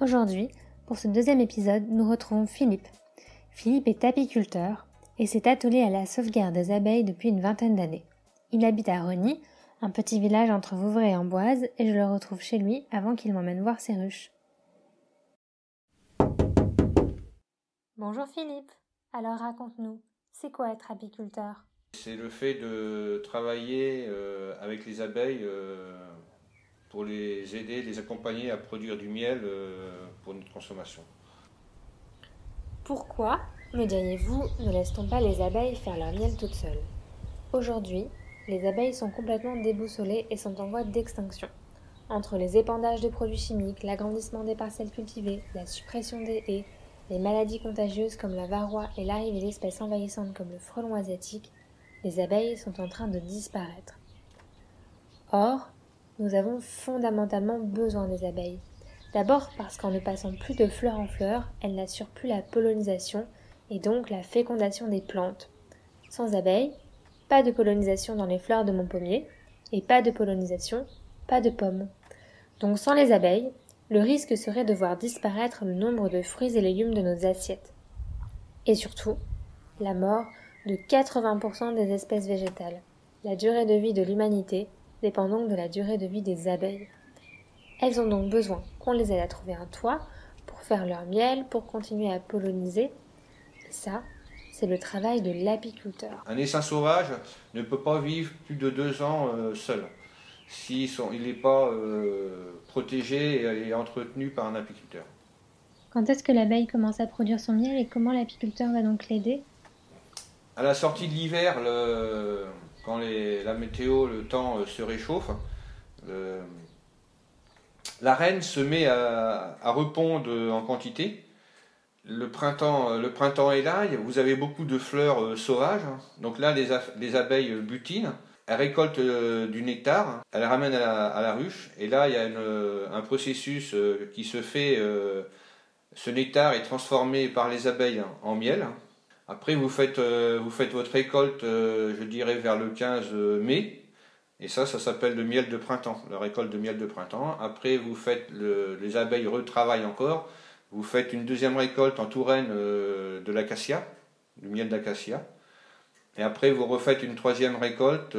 Aujourd'hui, pour ce deuxième épisode, nous retrouvons Philippe. Philippe est apiculteur et s'est attelé à la sauvegarde des abeilles depuis une vingtaine d'années. Il habite à Rony, un petit village entre Vouvray et Amboise, et je le retrouve chez lui avant qu'il m'emmène voir ses ruches. Bonjour Philippe. Alors raconte-nous, c'est quoi être apiculteur? C'est le fait de travailler euh, avec les abeilles euh, pour les aider, les accompagner à produire du miel euh, pour notre consommation. Pourquoi, me diriez-vous, ne laisse-t-on pas les abeilles faire leur miel toutes seules? Aujourd'hui, les abeilles sont complètement déboussolées et sont en voie d'extinction. Entre les épandages de produits chimiques, l'agrandissement des parcelles cultivées, la suppression des haies, les maladies contagieuses comme la varroa et l'arrivée d'espèces envahissantes comme le frelon asiatique, les abeilles sont en train de disparaître. Or, nous avons fondamentalement besoin des abeilles. D'abord parce qu'en ne passant plus de fleur en fleur, elles n'assurent plus la pollinisation et donc la fécondation des plantes. Sans abeilles, pas de pollinisation dans les fleurs de mon pommier, et pas de pollinisation, pas de pommes. Donc sans les abeilles, le risque serait de voir disparaître le nombre de fruits et légumes de nos assiettes. Et surtout, la mort de 80% des espèces végétales. La durée de vie de l'humanité dépend donc de la durée de vie des abeilles. Elles ont donc besoin qu'on les aide à trouver un toit pour faire leur miel, pour continuer à polliniser. Et ça, c'est le travail de l'apiculteur. Un essaim sauvage ne peut pas vivre plus de deux ans euh, seul s'il n'est pas euh, protégé et entretenu par un apiculteur. Quand est-ce que l'abeille commence à produire son miel et comment l'apiculteur va donc l'aider? À la sortie de l'hiver, quand la météo, le temps euh, se réchauffe, la reine se met à, répondre en quantité. Le printemps, euh, le printemps est là, vous avez beaucoup de fleurs euh, sauvages. Donc là, les, abeilles butinent. Elles récoltent du nectar, elles le ramènent à la, ruche, et là il y a un processus qui se fait. ce nectar est transformé par les abeilles en miel. Après, vous faites, euh, vous faites votre récolte, euh, je dirais, vers le 15 mai. Et ça, ça s'appelle le miel de printemps, la récolte de miel de printemps. Après, vous faites les abeilles retravaillent encore. Vous faites une deuxième récolte en Touraine euh, de l'acacia, du miel d'acacia. Et après, vous refaites une troisième récolte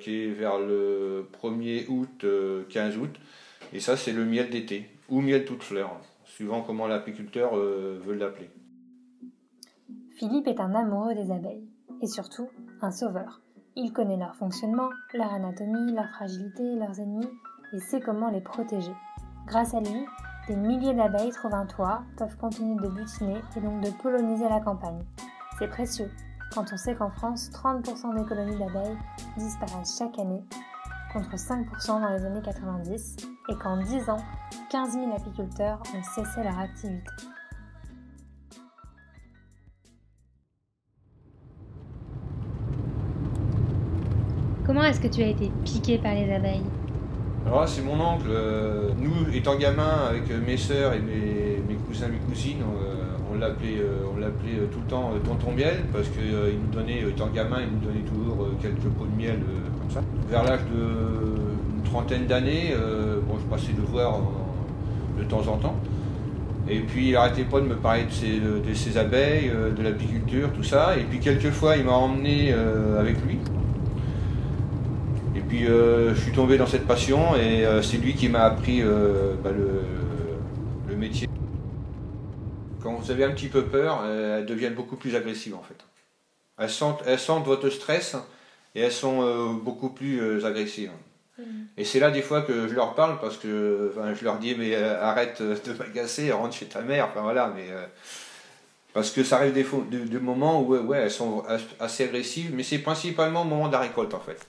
qui est vers le 1er août, 15 août. Et ça, c'est le miel d'été, ou miel toute fleur, suivant comment l'apiculteur veut l'appeler. Philippe est un amoureux des abeilles, et surtout un sauveur. Il connaît leur fonctionnement, leur anatomie, leur fragilité, leurs ennemis, et sait comment les protéger. Grâce à lui, des milliers d'abeilles trouvent un toit, peuvent continuer de butiner et donc de polliniser la campagne. C'est précieux, quand on sait qu'en France, 30% des colonies d'abeilles disparaissent chaque année, contre 5% dans les années 90, et qu'en 10 ans, 15 000 apiculteurs ont cessé leur activité. Est-ce que tu as été piqué par les abeilles Alors c'est mon oncle. Euh, nous, étant gamin, avec mes soeurs et mes, cousins mes cousines, on, l'appelait, on l'appelait tout le temps tonton miel parce qu'il nous donnait, étant gamin, il nous donnait toujours quelques pots de miel comme ça. Vers l'âge d'une trentaine d'années, bon, je passais le voir de temps en temps. Et puis il n'arrêtait pas de me parler de ses, abeilles, de l'apiculture, tout ça. Et puis quelquefois il m'a emmené avec lui puis euh, je suis tombé dans cette passion et euh, c'est lui qui m'a appris euh, bah, le, métier. Quand vous avez un petit peu peur, elles deviennent beaucoup plus agressives en fait. Elles sentent, elles sentent votre stress et elles sont beaucoup plus agressives. Mm. Et c'est là des fois que je leur parle parce que je leur dis mais arrête de m'agacer, rentre chez ta mère, enfin voilà, mais parce que ça arrive des, des, moments où ouais, elles sont assez agressives, mais c'est principalement au moment de la récolte en fait.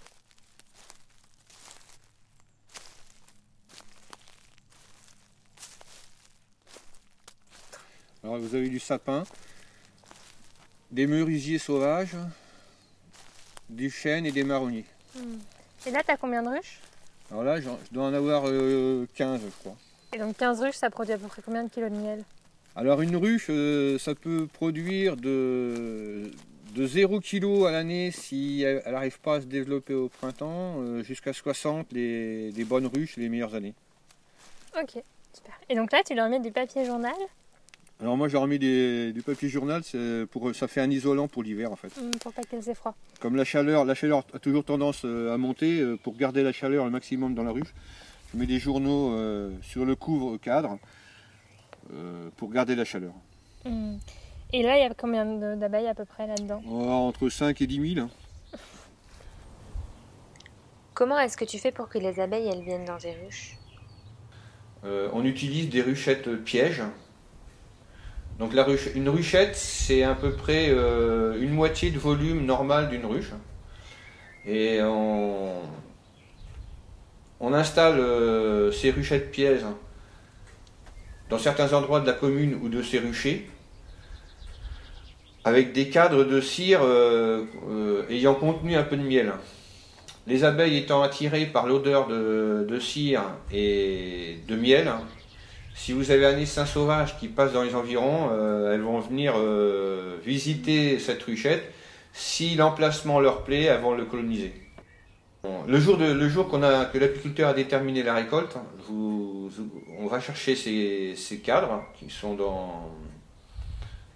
Alors vous avez du sapin, des merisiers sauvages, des chênes et des marronniers. Et là, tu as combien de ruches? Alors là, je dois en avoir 15, euh, je crois. Et donc 15 ruches, ça produit à peu près combien de kilos de miel? Alors une ruche, euh, ça peut produire de, de 0 kg à l'année si elle n'arrive pas à se développer au printemps, euh, jusqu'à 60 les, les bonnes ruches les meilleures années. Ok, super. Et donc là, tu leur mets du papier journal? Alors moi j'ai remis du papier journal, pour, ça fait un isolant pour l'hiver en fait. Mmh, pour pas qu'elles aient froid. Comme la chaleur, la chaleur a toujours tendance euh, à monter, euh, pour garder la chaleur le maximum dans la ruche, je mets des journaux euh, sur le couvre cadre pour garder la chaleur. Mmh. Et là il y a combien d'abeilles à peu près là-dedans? Oh, Entre 5 et 10 000. Comment est-ce que tu fais pour que les abeilles elles viennent dans tes ruches? On utilise des ruchettes pièges donc une ruchette, c'est à peu près euh, une moitié de volume normal d'une ruche. Et on, installe euh, ces ruchettes pièges dans certains endroits de la commune ou de ces ruchers avec des cadres de cire euh, ayant contenu un peu de miel. Les abeilles étant attirées par l'odeur de, de, cire et de miel, si vous avez un essaim sauvage qui passe dans les environs, euh, elles vont venir euh, visiter cette ruchette. Si l'emplacement leur plaît, elles vont le coloniser. le jour, le jour qu'on a, que l'apiculteur a déterminé la récolte, on va chercher ces, cadres qui sont dans.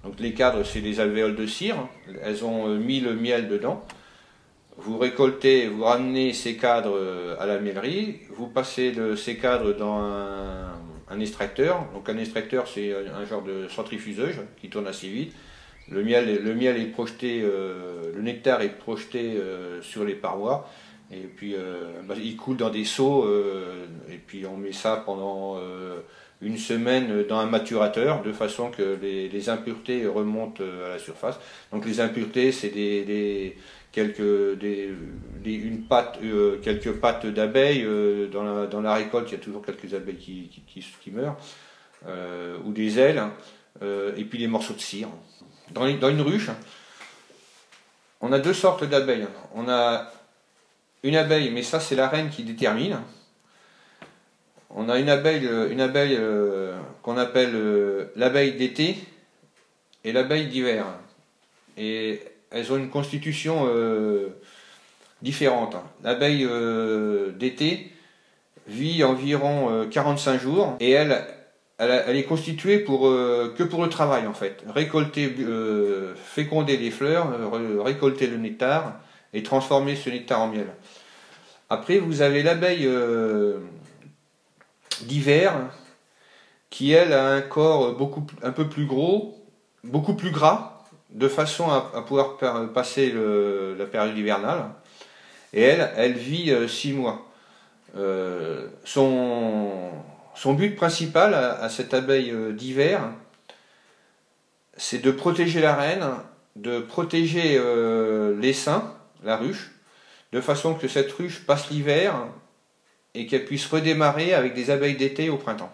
Donc les cadres, c'est les alvéoles de cire. Elles ont euh, mis le miel dedans. Vous récoltez, vous ramenez ces cadres à la miellerie. Vous passez ces cadres dans un un extracteur. Donc un extracteur, c'est un genre de centrifugeur qui tourne assez vite. Le miel, le miel est projeté, euh, le nectar est projeté euh, sur les parois. Et puis euh, bah, il coule dans des seaux. et puis on met ça pendant une semaine dans un maturateur de façon que les, impuretés remontent à la surface. Donc les impuretés, c'est des quelques, des, une euh, quelques pattes d'abeilles. Euh, dans, la, dans, la, récolte, il y a toujours quelques abeilles qui, qui, meurent, euh, ou des ailes, et puis des morceaux de cire. Dans, dans une ruche, on a deux sortes d'abeilles. On a une abeille, mais ça c'est la reine qui détermine. On a une abeille, une abeille qu'on appelle l'abeille d'été et l'abeille d'hiver. Et elles ont une constitution euh, différente. L'abeille euh, d'été vit environ 45 euh, jours et elle, est constituée que pour le travail en fait. Récolter, féconder les fleurs, récolter le nectar et transformer ce nectar en miel. Après, vous avez l'abeille d'hiver qui elle a un corps un peu plus gros, beaucoup plus gras de façon à, pouvoir passer la période hivernale. Et elle, elle vit euh, six mois. Euh, son, son, but principal à, cette abeille euh, d'hiver, c'est de protéger la reine, de protéger l'essaim, la ruche, de façon que cette ruche passe l'hiver et qu'elle puisse redémarrer avec des abeilles d'été au printemps.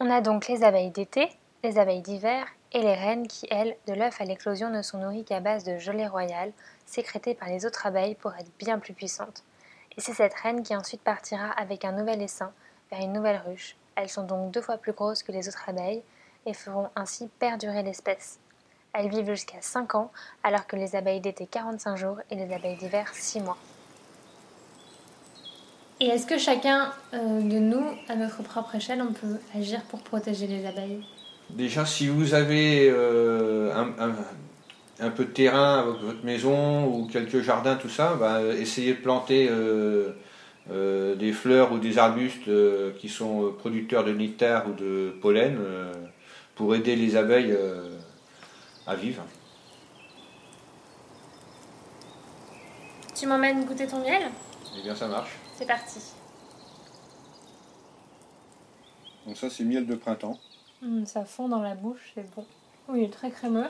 On a donc les abeilles d'été, les abeilles d'hiver et les reines qui, elles, de l'œuf à l'éclosion ne sont nourries qu'à base de gelée royale, sécrétée par les autres abeilles pour être bien plus puissantes. Et c'est cette reine qui ensuite partira avec un nouvel essaim vers une nouvelle ruche. Elles sont donc deux fois plus grosses que les autres abeilles et feront ainsi perdurer l'espèce. Elles vivent jusqu'à 5 ans, alors que les abeilles d'été 45 jours et les abeilles d'hiver 6 mois. Et est-ce que chacun euh, de nous, à notre propre échelle, on peut agir pour protéger les abeilles? Déjà, si vous avez euh, un, peu de terrain avec votre maison ou quelques jardins, tout ça, bah, essayez de planter euh, euh, des fleurs ou des arbustes qui sont producteurs de nectar ou de pollen pour aider les abeilles à vivre. Tu m'emmènes goûter ton miel? Eh bien, ça marche. C'est parti. Donc ça, c'est miel de printemps. Hum, ça fond dans la bouche, c'est bon. Oui, il est très crémeux.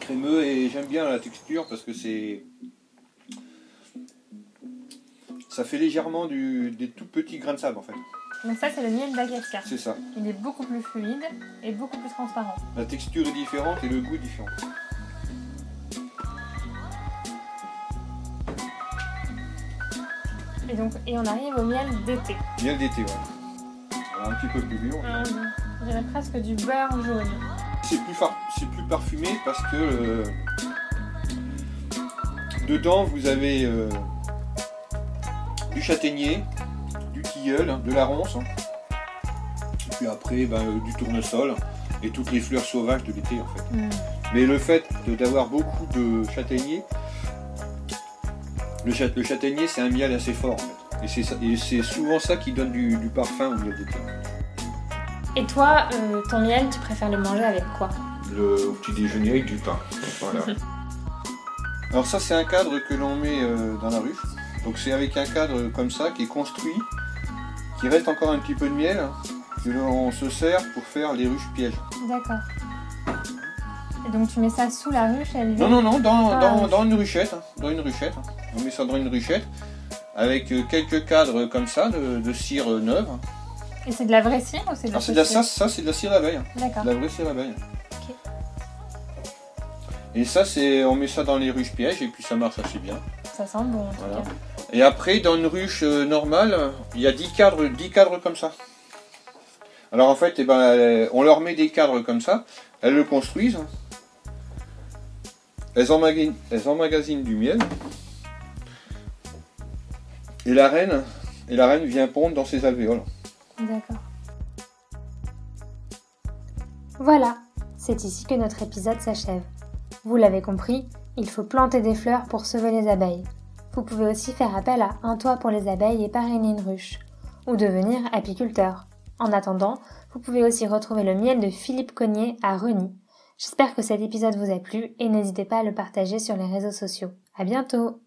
Crémeux et j'aime bien la texture parce que c'est. Ça fait légèrement du, des tout petits grains de sable en fait. Donc ça, c'est le miel d'acacia. C'est ça. Il est beaucoup plus fluide et beaucoup plus transparent. La texture est différente et le goût est différent. Et donc, et on arrive au miel d'été. Miel d'été, ouais. Un petit peu plus dur. On dirait presque du beurre jaune. C'est plus, far- plus parfumé parce que euh, dedans vous avez euh, du châtaignier, du tilleul, de la ronce, hein. et puis après ben, euh, du tournesol et toutes les fleurs sauvages de l'été en fait. Mm. Mais le fait de- d'avoir beaucoup de châtaignier, le, châ- le châtaignier c'est un miel assez fort en fait. Et c'est souvent ça qui donne du, du parfum au miel d'été. Et toi, euh, ton miel, tu préfères le manger avec quoi? Le au petit déjeuner avec du pain. Voilà. Alors ça c'est un cadre que l'on met euh, dans la ruche. Donc c'est avec un cadre comme ça qui est construit, qui reste encore un petit peu de miel, que l'on se sert pour faire les ruches pièges. D'accord. Et donc tu mets ça sous la ruche, elle Non non non, dans, dans, oui. dans une ruchette, hein, dans une ruchette. On met ça dans une ruchette avec euh, quelques cadres comme ça de, de cire euh, neuve. Et c'est de la vraie cire ou c'est de la c'est de la, ça, ça c'est de la cire abeille. D'accord. De la vraie cire. Ok. Et ça c'est, on met ça dans les ruches pièges et puis ça marche assez bien. Ça sent bon en tout Voilà. cas. Et après, dans une ruche euh, normale, il y a 10 cadres, 10 cadres comme ça. Alors en fait, eh ben, on leur met des cadres comme ça, elles le construisent, elles elles emmagasinent du miel, et la reine, et la reine vient pondre dans ses alvéoles. D'accord. Voilà, c'est ici que notre épisode s'achève. Vous l'avez compris, il faut planter des fleurs pour sauver les abeilles. Vous pouvez aussi faire appel à un toit pour les abeilles et parrainer une ruche, ou devenir apiculteur. En attendant, vous pouvez aussi retrouver le miel de Philippe Cognier à Reny. J'espère que cet épisode vous a plu et n'hésitez pas à le partager sur les réseaux sociaux. À bientôt!